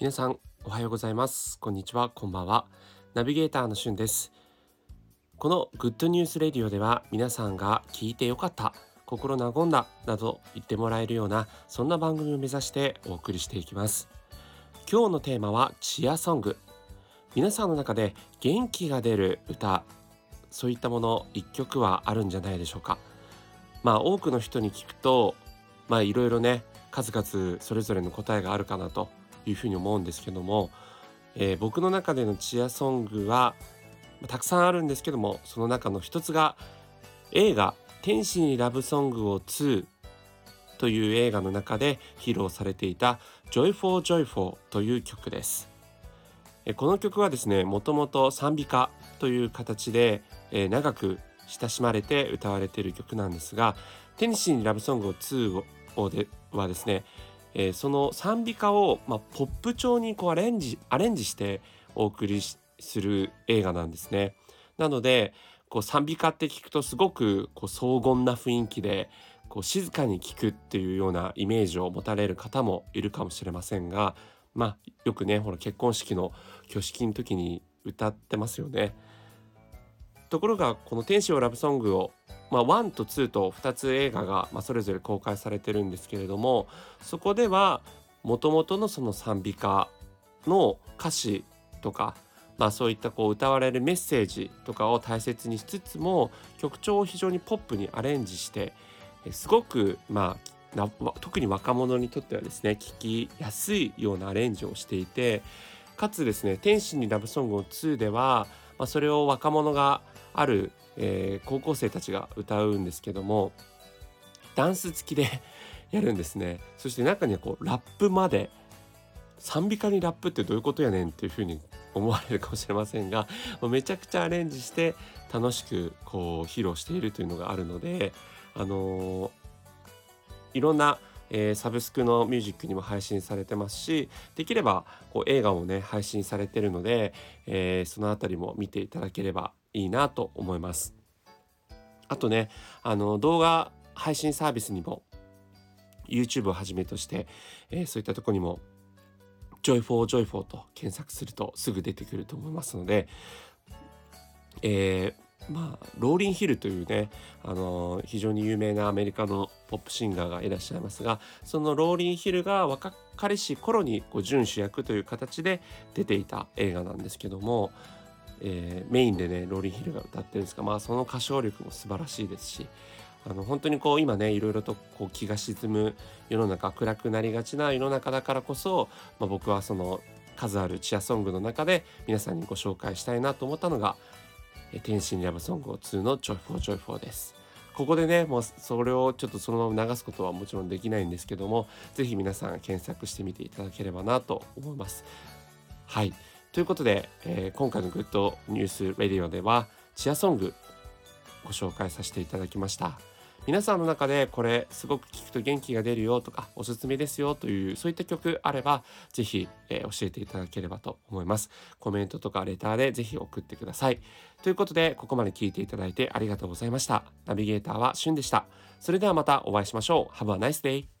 皆さんおはようございます。こんにちは。こんばんは。ナビゲーターのしゅんです。この Good News Radio では皆さんが聞いてよかった心和んだなど言ってもらえるようなそんな番組を目指してお送りしていきます。今日のテーマは Cheer Song。皆さんの中で元気が出る歌そういったもの一曲はあるんじゃないでしょうか。まあ多くの人に聞くとまあいろいろね数々それぞれの答えがあるかなというふうに思うんですけども、えー、僕の中でのチアソングはたくさんあるんですけどもその中の一つが映画「天使にラブソングを2」という映画の中で披露されていた「Joyful Joyful」という曲です。この曲はですねもともと賛美歌という形で、えー、長く親しまれて歌われている曲なんですが「テニシーにラブソングを2を」ではですね、えー、その賛美歌を、まあ、ポップ調にこうアレンジアレンジしてお送りする映画なんですね。なのでこう賛美歌って聞くとすごくこう荘厳な雰囲気でこう静かに聴くっていうようなイメージを持たれる方もいるかもしれませんがまあよくねほら結婚式の挙式の時に歌ってますよね。ところがこの「天使をラブソングを」まあ、1と2と2つ映画が、まあ、それぞれ公開されてるんですけれどもそこではもともとのその賛美歌の歌詞とか、まあ、そういったこう歌われるメッセージとかを大切にしつつも曲調を非常にポップにアレンジしてすごくまあ特に若者にとってはですね聴きやすいようなアレンジをしていてかつですね「天使にラブソングを2」では、まあ、それを若者がある、えー、高校生たちが歌うんですけどもダンス付きで やるんですね。そして中にはこうラップまで賛美歌にラップってどういうことやねんっていうふうに思われるかもしれませんが めちゃくちゃアレンジして楽しくこう披露しているというのがあるのであのー、いろんなえー、サブスクのミュージックにも配信されてますしできればこう映画もね配信されてるので、えー、その辺りも見ていただければいいなと思います。あとねあの動画配信サービスにも YouTube をはじめとして、えー、そういったとこにも Joyful Joyful と検索するとすぐ出てくると思いますので、えーまあ、ローリン・ヒルというね、あの非常に有名なアメリカのポップシンガーがいらっしゃいますがそのローリン・ヒルが若かりし頃にこう準主役という形で出ていた映画なんですけども、えー、メインでねローリン・ヒルが歌ってるんですが、まあ、その歌唱力も素晴らしいですしあの本当にこう今ねいろいろとこう気が沈む世の中暗くなりがちな世の中だからこそ、まあ、僕はその数あるチアソングの中で皆さんにご紹介したいなと思ったのが天使にラブソングを2のジョイフォージョイフォーです。ここでね、もうそれをちょっとそのまま流すことはもちろんできないんですけども、是非皆さん検索してみていただければなと思います。はい。ということで、えー、今回の Good News Radio では、 Cheer Song ご紹介させていただきました。皆さんの中でこれすごく聴くと元気が出るよとかおすすめですよというそういった曲あれば是非、えー、教えていただければと思います。コメントとかレターで是非送ってください。ということでここまで聞いていただいてありがとうございました。ナビゲーターはしゅんでした。それではまたお会いしましょう。Have a nice day!